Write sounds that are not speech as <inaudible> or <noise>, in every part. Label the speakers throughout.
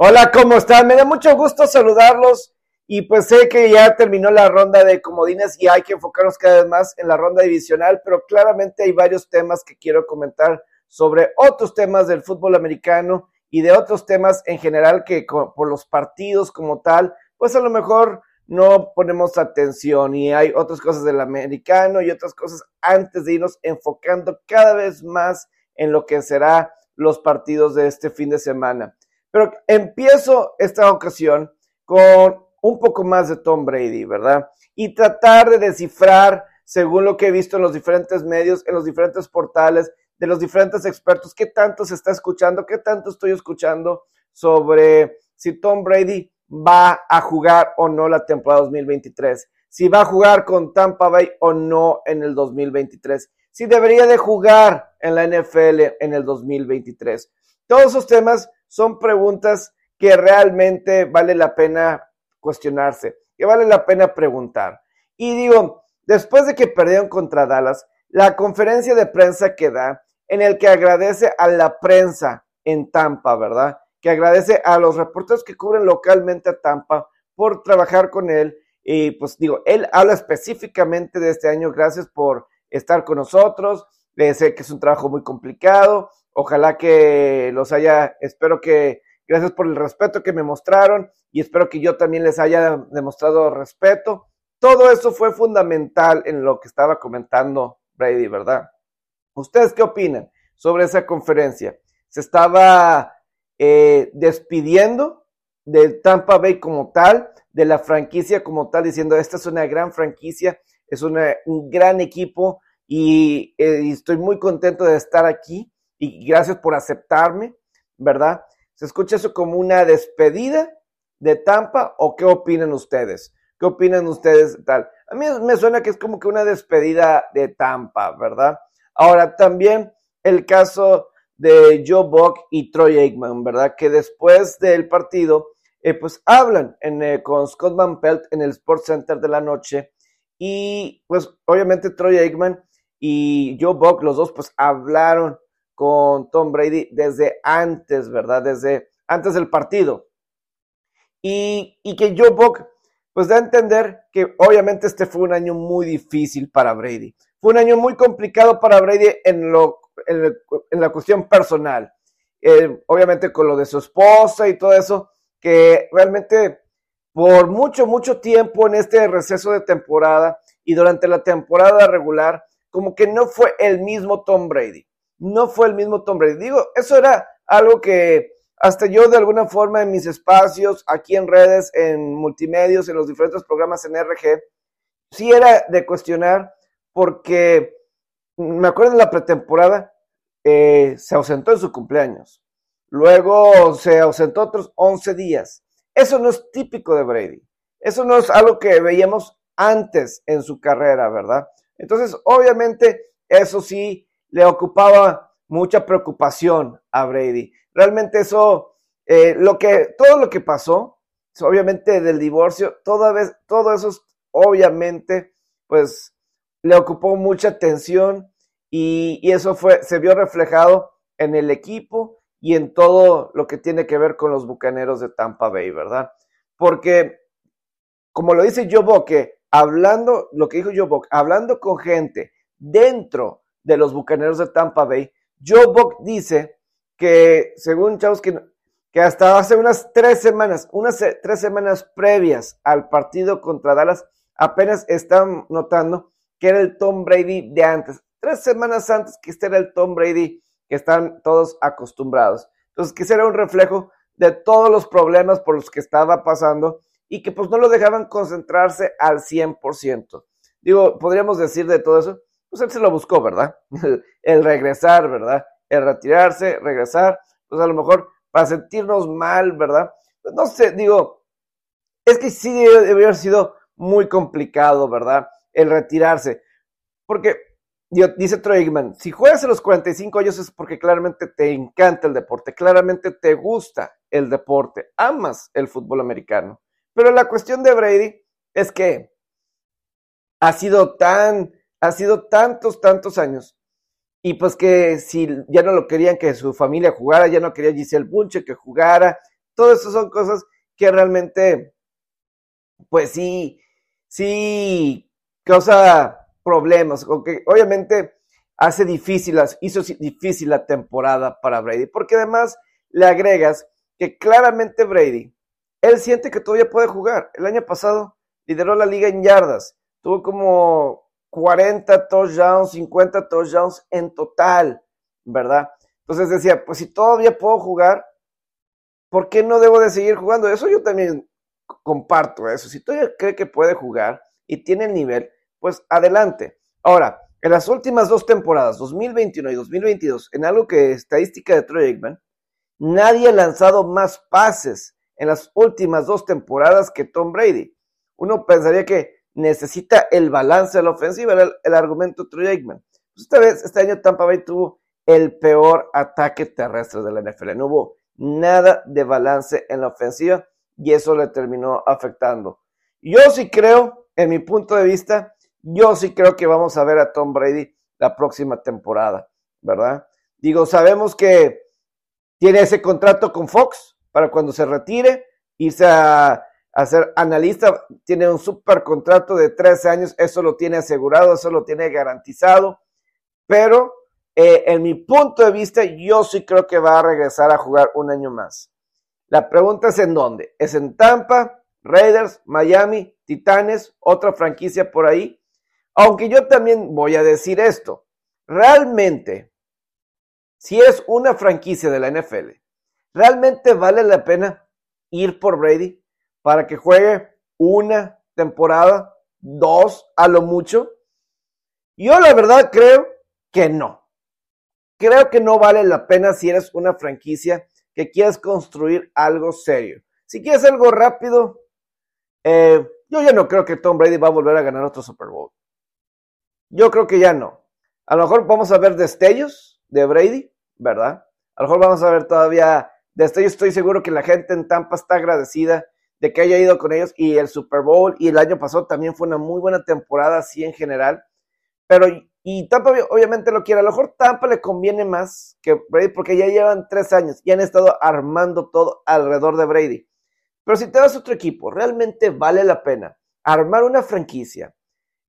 Speaker 1: Hola, ¿cómo están? Me da mucho gusto saludarlos y pues sé que ya terminó la ronda de comodines y hay que enfocarnos cada vez más en la ronda divisional, pero claramente hay varios temas que quiero comentar sobre otros temas del fútbol americano y de otros temas en general que por los partidos como tal, pues a lo mejor no ponemos atención y hay otras cosas del americano y otras cosas antes de irnos enfocando cada vez más en lo que será los partidos de este fin de semana. Pero empiezo esta ocasión con un poco más de Tom Brady, ¿verdad? Y tratar de descifrar, según lo que he visto en los diferentes medios, en los diferentes portales, de los diferentes expertos, qué tanto se está escuchando, qué tanto estoy escuchando sobre si Tom Brady va a jugar o no la temporada 2023, si va a jugar con Tampa Bay o no en el 2023, si debería de jugar en la NFL en el 2023. Todos esos temas son preguntas que realmente vale la pena cuestionarse, que vale la pena preguntar. Y digo, después de que perdieron contra Dallas, la conferencia de prensa que da, en el que agradece a la prensa en Tampa, ¿verdad? Que agradece a los reporteros que cubren localmente a Tampa por trabajar con él. Y pues digo, él habla específicamente de este año, gracias por estar con nosotros. sé que es un trabajo muy complicado, Ojalá que los haya, espero que, gracias por el respeto que me mostraron y espero que yo también les haya demostrado respeto. Todo eso fue fundamental en lo que estaba comentando Brady, ¿verdad? ¿Ustedes qué opinan sobre esa conferencia? ¿Se estaba eh, despidiendo del Tampa Bay como tal, de la franquicia como tal, diciendo, esta es una gran franquicia, es un gran equipo eh, y estoy muy contento de estar aquí? Y gracias por aceptarme, ¿verdad? ¿Se escucha eso como una despedida de Tampa o qué opinan ustedes? ¿Qué opinan ustedes tal? A mí me suena que es como que una despedida de Tampa, ¿verdad? Ahora también el caso de Joe Buck y Troy Aikman, ¿verdad? Que después del partido, eh, pues hablan eh, con Scott Van Pelt en el Sports Center de la noche y pues obviamente Troy Aikman y Joe Buck, los dos pues hablaron con Tom Brady desde antes, ¿verdad? Desde antes del partido. Y, que Joe Buck, pues da a entender que obviamente este fue un año muy difícil para Brady. Fue un año muy complicado para Brady en, lo, en, la cuestión personal. Eh, obviamente con lo de su esposa y todo eso, que realmente por mucho, mucho tiempo en este receso de temporada y durante la temporada regular, como que no fue el mismo Tom Brady no fue el mismo Tom Brady. Digo, eso era algo que hasta yo de alguna forma en mis espacios, aquí en redes, en multimedios, en los diferentes programas en RG, sí era de cuestionar porque me acuerdo en la pretemporada, eh, se ausentó en su cumpleaños. Luego se ausentó otros 11 días. Eso no es típico de Brady. Eso no es algo que veíamos antes en su carrera, ¿verdad? Entonces, obviamente, eso sí le ocupaba mucha preocupación a Brady. Realmente eso, eh, lo que, todo lo que pasó, obviamente del divorcio, toda vez, todo eso, obviamente, pues le ocupó mucha atención y, y eso fue, se vio reflejado en el equipo y en todo lo que tiene que ver con los bucaneros de Tampa Bay, ¿verdad? Porque, como lo dice Joe que hablando, lo que dijo Joe hablando con gente dentro de los Bucaneros de Tampa Bay, Joe Buck dice que, según Chavos, que, hasta hace unas tres semanas, unas tres semanas previas al partido contra Dallas, apenas están notando que era el Tom Brady de antes. Tres semanas antes que este era el Tom Brady que están todos acostumbrados. Entonces, que era un reflejo de todos los problemas por los que estaba pasando y que pues no lo dejaban concentrarse al 100%. Digo, podríamos decir de todo eso, pues él se lo buscó, ¿verdad? <laughs> el regresar, ¿verdad? El retirarse, regresar, pues a lo mejor para sentirnos mal, ¿verdad? Pues no sé, digo, es que sí debe haber sido muy complicado, ¿verdad? El retirarse. Porque, dice Troy si juegas a los 45 años es porque claramente te encanta el deporte, claramente te gusta el deporte, amas el fútbol americano. Pero la cuestión de Brady es que ha sido tan ha sido tantos, tantos años. Y pues que si ya no lo querían que su familia jugara, ya no quería Giselle Bunche que jugara, todo eso son cosas que realmente, pues sí, sí causa problemas, que obviamente hace difícil, hizo difícil la temporada para Brady, porque además le agregas que claramente Brady, él siente que todavía puede jugar. El año pasado lideró la liga en yardas, tuvo como 40 touchdowns, 50 touchdowns en total, ¿verdad? Entonces decía, pues si todavía puedo jugar, ¿por qué no debo de seguir jugando? Eso yo también comparto eso. Si todavía cree que puede jugar y tiene el nivel, pues adelante. Ahora, en las últimas dos temporadas, 2021 y 2022, en algo que estadística de Troy Aikman, nadie ha lanzado más pases en las últimas dos temporadas que Tom Brady. Uno pensaría que necesita el balance de la ofensiva, era el, argumento Troy Aikman. Pues esta vez, este año Tampa Bay tuvo el peor ataque terrestre de la NFL. No hubo nada de balance en la ofensiva y eso le terminó afectando. Yo sí creo, en mi punto de vista, yo sí creo que vamos a ver a Tom Brady la próxima temporada, ¿verdad? Digo, sabemos que tiene ese contrato con Fox para cuando se retire, irse a, a ser analista, tiene un super contrato de tres años, eso lo tiene asegurado, eso lo tiene garantizado, pero eh, en mi punto de vista, yo sí creo que va a regresar a jugar un año más. La pregunta es en dónde. ¿Es en Tampa, Raiders, Miami, Titanes, otra franquicia por ahí? Aunque yo también voy a decir esto. Realmente, si es una franquicia de la NFL, ¿realmente vale la pena ir por Brady para que juegue una temporada, dos a lo mucho? Yo la verdad creo que no creo que no vale la pena si eres una franquicia que quieres construir algo serio. Si quieres algo rápido, eh, yo ya no creo que Tom Brady va a volver a ganar otro Super Bowl. Yo creo que ya no. A lo mejor vamos a ver destellos de Brady, ¿verdad? A lo mejor vamos a ver todavía destellos. Estoy seguro que la gente en Tampa está agradecida de que haya ido con ellos y el Super Bowl y el año pasado también fue una muy buena temporada así en general. Pero y Tampa obviamente lo quiere. A lo mejor Tampa le conviene más que Brady porque ya llevan tres años y han estado armando todo alrededor de Brady. Pero si te vas a otro equipo, realmente vale la pena armar una franquicia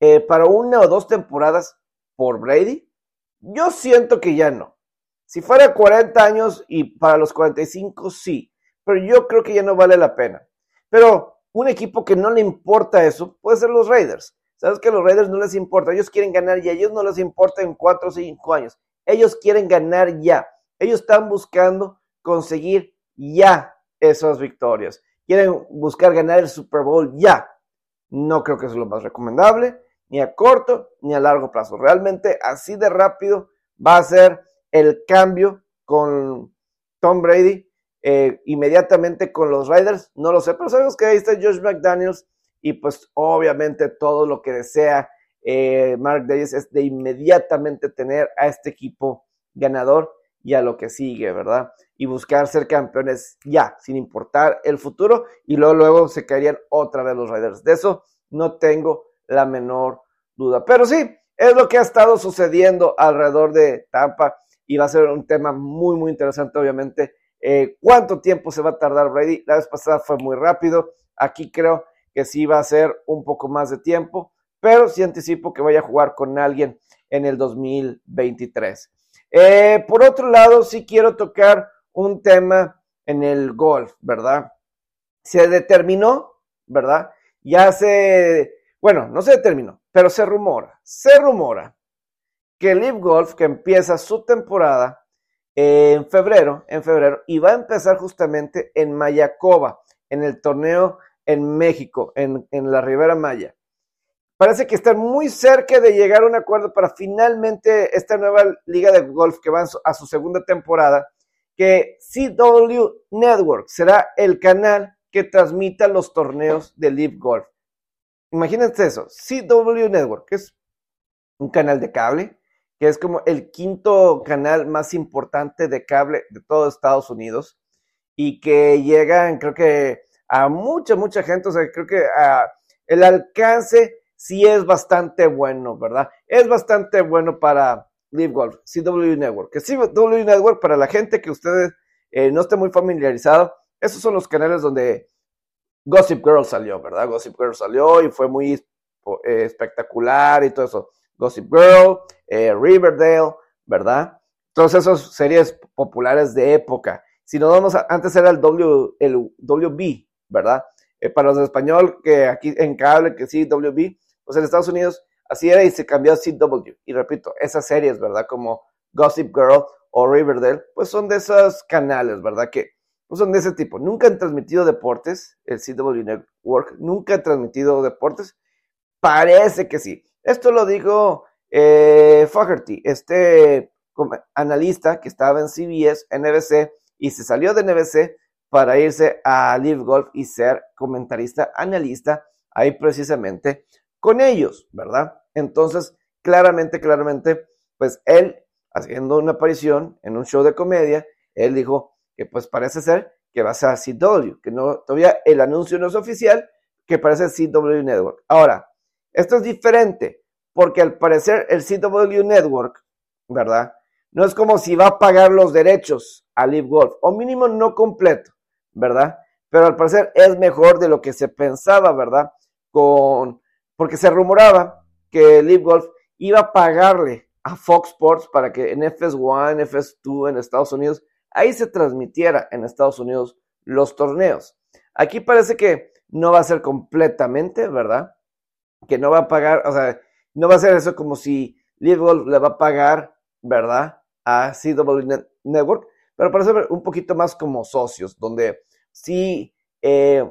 Speaker 1: eh, para una o dos temporadas por Brady. Yo siento que ya no. Si fuera 40 años y para los 45, sí. Pero yo creo que ya no vale la pena. Pero un equipo que no le importa eso puede ser los Raiders. Sabes que a los Raiders no les importa, ellos quieren ganar ya, ellos no les importa en cuatro o cinco años, ellos quieren ganar ya, ellos están buscando conseguir ya esas victorias, quieren buscar ganar el Super Bowl ya. No creo que es lo más recomendable, ni a corto ni a largo plazo. Realmente así de rápido va a ser el cambio con Tom Brady eh, inmediatamente con los Raiders. No lo sé, pero sabemos que ahí está Josh McDaniels y pues obviamente todo lo que desea eh, Mark Davis es de inmediatamente tener a este equipo ganador y a lo que sigue, ¿verdad? Y buscar ser campeones ya, sin importar el futuro, y luego, luego se caerían otra vez los Raiders. De eso no tengo la menor duda. Pero sí, es lo que ha estado sucediendo alrededor de Tampa y va a ser un tema muy, muy interesante, obviamente. Eh, ¿Cuánto tiempo se va a tardar Brady? La vez pasada fue muy rápido. Aquí creo que sí va a ser un poco más de tiempo, pero sí anticipo que vaya a jugar con alguien en el 2023. Eh, por otro lado, sí quiero tocar un tema en el golf, ¿verdad? Se determinó, ¿verdad? Ya se, bueno, no se determinó, pero se rumora, se rumora que Live Golf, que empieza su temporada en febrero, en febrero, y va a empezar justamente en Mayacoba, en el torneo en México, en, la Ribera Maya. Parece que están muy cerca de llegar a un acuerdo para finalmente esta nueva liga de golf que va a su segunda temporada, que CW Network será el canal que transmita los torneos de Live Golf. Imagínense eso, CW Network, que es un canal de cable, que es como el quinto canal más importante de cable de todo Estados Unidos y que llegan, creo que a mucha, mucha gente. O sea, creo que ah, el alcance sí es bastante bueno, ¿verdad? Es bastante bueno para Live Golf, CW Network. Que CW Network, para la gente que ustedes eh, no esté muy familiarizado, esos son los canales donde Gossip Girl salió, ¿verdad? Gossip Girl salió y fue muy eh, espectacular y todo eso. Gossip Girl, eh, Riverdale, ¿verdad? Todas esas series populares de época. Si nos vamos antes era el, w, el WB, ¿verdad? Eh, para los español, que aquí en cable, que sí, WB, pues en Estados Unidos así era y se cambió a CW. Y repito, esas series, ¿verdad? Como Gossip Girl o Riverdale, pues son de esos canales, ¿verdad? Que pues son de ese tipo. Nunca han transmitido deportes, el CW Network, nunca ha transmitido deportes. Parece que sí. Esto lo dijo eh, Fogerty, este analista que estaba en CBS, NBC, y se salió de NBC para irse a Live Golf y ser comentarista, analista, ahí precisamente con ellos, ¿verdad? Entonces, claramente, claramente, pues él haciendo una aparición en un show de comedia, él dijo que pues parece ser que va a ser CW, que no, todavía el anuncio no es oficial, que parece CW Network. Ahora, esto es diferente, porque al parecer el CW Network, ¿verdad? No es como si va a pagar los derechos a Live Golf, o mínimo no completo, ¿verdad? Pero al parecer es mejor de lo que se pensaba, ¿verdad? Con, porque se rumoraba que Live Golf iba a pagarle a Fox Sports para que en FS1, FS2 en Estados Unidos, ahí se transmitiera en Estados Unidos los torneos. Aquí parece que no va a ser completamente, ¿verdad? Que no va a pagar, o sea, no va a ser eso como si Live Golf le va a pagar, ¿verdad? A CW Network, pero parece un poquito más como socios, donde sí eh,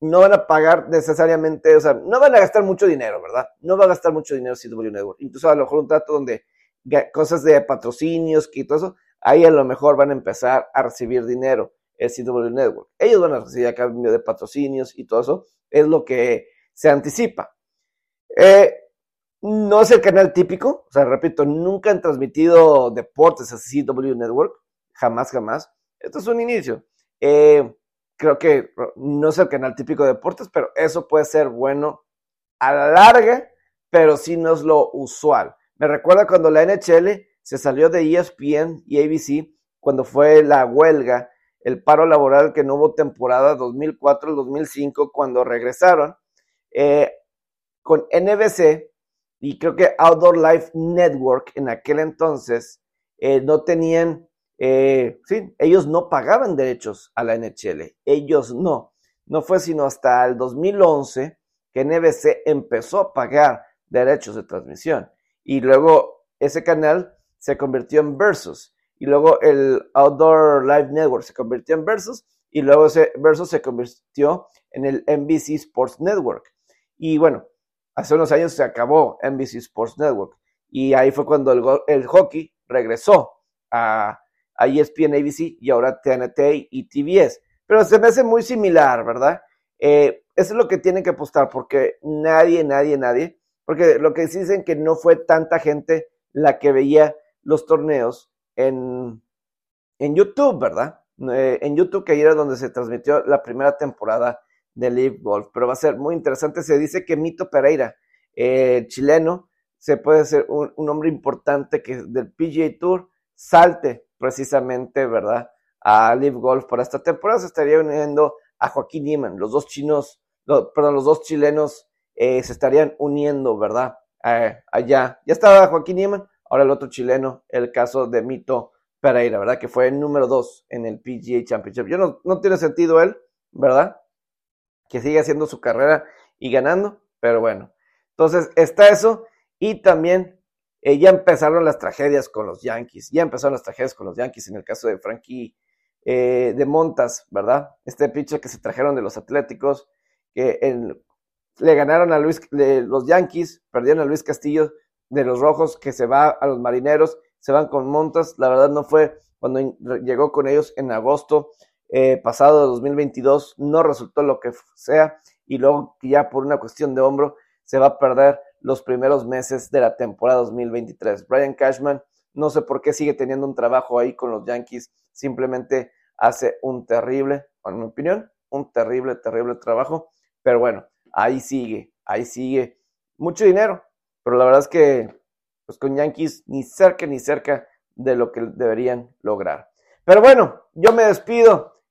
Speaker 1: no van a pagar necesariamente, o sea, no van a gastar mucho dinero, ¿verdad? No va a gastar mucho dinero CW Network. Incluso a lo mejor un trato donde cosas de patrocinios y todo eso, ahí a lo mejor van a empezar a recibir dinero el CW Network. Ellos van a recibir a cambio de patrocinios y todo eso, es lo que se anticipa. Eh, no es el canal típico, o sea, repito, nunca han transmitido deportes a CW Network, jamás, jamás. Esto es un inicio. Eh, creo que no es el canal típico de deportes, pero eso puede ser bueno a la larga, pero sí no es lo usual. Me recuerda cuando la NHL se salió de ESPN y ABC, cuando fue la huelga, el paro laboral que no hubo temporada 2004-2005, cuando regresaron, eh, con NBC y creo que Outdoor Life Network en aquel entonces eh, no tenían eh, sí, ellos no pagaban derechos a la NHL, ellos no. No fue sino hasta el 2011 que NBC empezó a pagar derechos de transmisión. Y luego ese canal se convirtió en Versus. Y luego el Outdoor Live Network se convirtió en Versus. Y luego ese Versus se convirtió en el NBC Sports Network. Y bueno, hace unos años se acabó NBC Sports Network. Y ahí fue cuando el, hockey regresó a, ESPN ABC y ahora TNT y TBS. Pero se me hace muy similar, ¿verdad? Eh, eso es lo que tienen que apostar, porque nadie, nadie, nadie, porque lo que dicen que no fue tanta gente la que veía los torneos en, en YouTube, ¿verdad? Eh, en YouTube, que ahí era donde se transmitió la primera temporada de Live Golf, pero va a ser muy interesante. Se dice que Mito Pereira, eh, chileno, se puede ser un, un hombre importante que del PGA Tour salte precisamente, ¿verdad? A Live Golf para esta temporada. Se estaría uniendo a Joaquín Niemann. Los dos chinos, perdón, los dos chilenos eh, se estarían uniendo, ¿verdad? allá. Ya estaba Joaquín Niemann, ahora el otro chileno, el caso de Mito Pereira, ¿verdad? Que fue el número dos en el PGA Championship. Yo no, no tiene sentido él, ¿verdad? Que siga haciendo su carrera y ganando, pero bueno. Entonces está eso y también eh, ya empezaron las tragedias con los Yankees, ya empezaron las tragedias con los Yankees en el caso de Frankie eh, de Montas, ¿verdad? Este pitcher que se trajeron de los Atléticos, que le ganaron a Luis, los Yankees, perdieron a Luis Castillo de los Rojos, que se va a los Marineros, se van con Montas, la verdad no fue cuando llegó con ellos en agosto eh, pasado de 2022, no resultó lo que sea, y luego ya por una cuestión de hombro se va a perder los primeros meses de la temporada 2023. Brian Cashman, no sé por qué sigue teniendo un trabajo ahí con los Yankees, simplemente hace un terrible, en mi opinión, un terrible, terrible trabajo, pero bueno, ahí sigue, ahí sigue. Mucho dinero, pero la verdad es que pues con Yankees ni cerca ni cerca de lo que deberían lograr. Pero bueno, yo me despido.